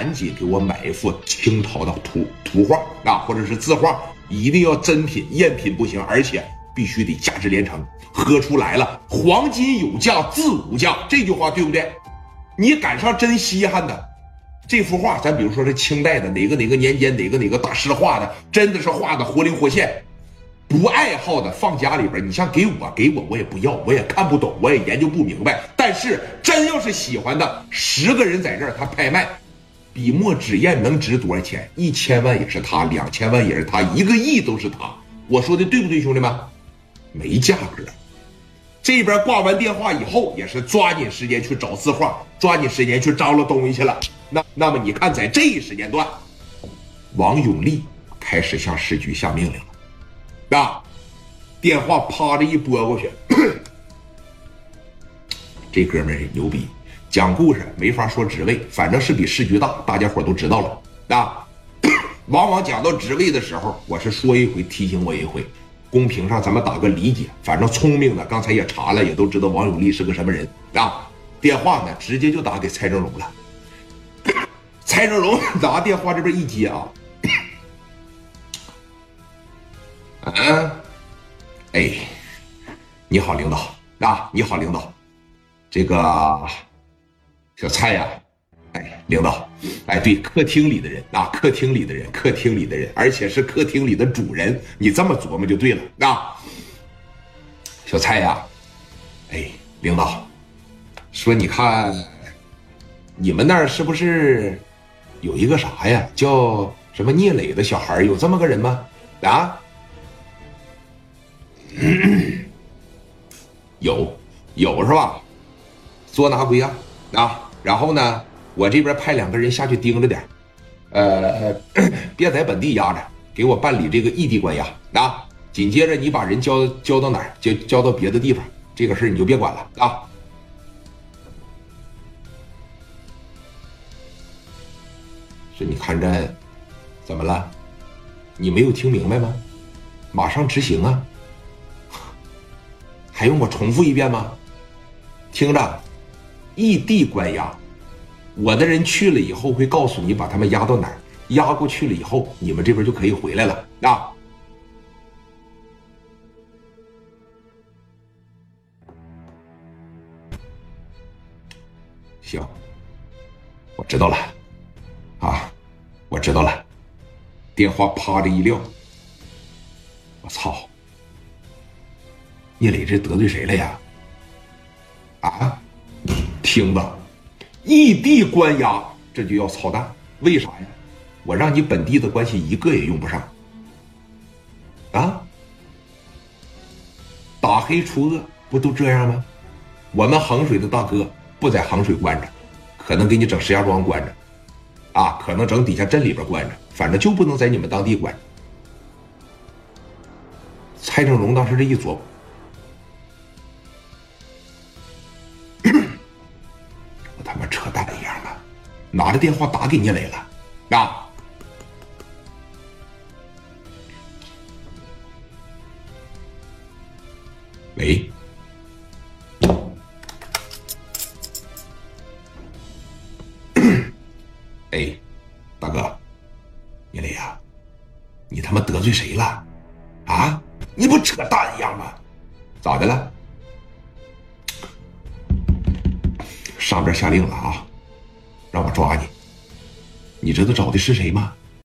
赶紧给我买一幅清朝的图图画啊，或者是字画，一定要真品，赝品不行，而且必须得价值连城。喝出来了，黄金有价，字无价，这句话对不对？你赶上真稀罕的这幅画，咱比如说是清代的哪个哪个年间哪个哪个大师画的，真的是画的活灵活现。不爱好的放家里边，你像给我给我我也不要，我也看不懂，我也研究不明白。但是真要是喜欢的，十个人在这儿，他拍卖，笔墨纸砚能值多少钱？一千万也是他，两千万也是他，一个亿都是他。我说的对不对，兄弟们？没价格。这边挂完电话以后，也是抓紧时间去找字画，抓紧时间去张罗东西去了。那那么你看，在这一时间段，王永利开始向市局下命令了。啊！电话啪的一拨过去，这哥们儿牛逼，讲故事没法说职位，反正是比市局大，大家伙都知道了。啊！往往讲到职位的时候，我是说一回提醒我一回，公屏上咱们打个理解。反正聪明的刚才也查了，也都知道王永利是个什么人啊。电话呢，直接就打给蔡正荣了。蔡正荣 拿电话这边一接啊。嗯，哎，你好，领导啊，你好，领导，这个小蔡呀，哎，领导，哎，对，客厅里的人啊，客厅里的人，客厅里的人，而且是客厅里的主人，你这么琢磨就对了啊。小蔡呀，哎，领导，说你看，你们那儿是不是有一个啥呀，叫什么聂磊的小孩有这么个人吗？啊？有，有是吧？捉拿归案啊！然后呢，我这边派两个人下去盯着点，呃，别在本地压着，给我办理这个异地关押啊！紧接着你把人交交到哪儿？交交到别的地方，这个事你就别管了啊！是你看这怎么了？你没有听明白吗？马上执行啊！还用我重复一遍吗？听着，异地关押，我的人去了以后会告诉你把他们押到哪儿，押过去了以后，你们这边就可以回来了啊。行，我知道了，啊，我知道了。电话啪的一撂，我操！聂磊这得罪谁了呀？啊，听吧，异地关押这就要操蛋，为啥呀？我让你本地的关系一个也用不上，啊，打黑除恶不都这样吗？我们衡水的大哥不在衡水关着，可能给你整石家庄关着，啊，可能整底下镇里边关着，反正就不能在你们当地关。蔡正荣当时这一琢磨。拿着电话打给聂磊了，啊！喂，哎，大哥，聂磊呀，你他妈得罪谁了？啊？你不扯淡一样吗？咋的了？上边下令了啊！让我抓你，你知道找的是谁吗？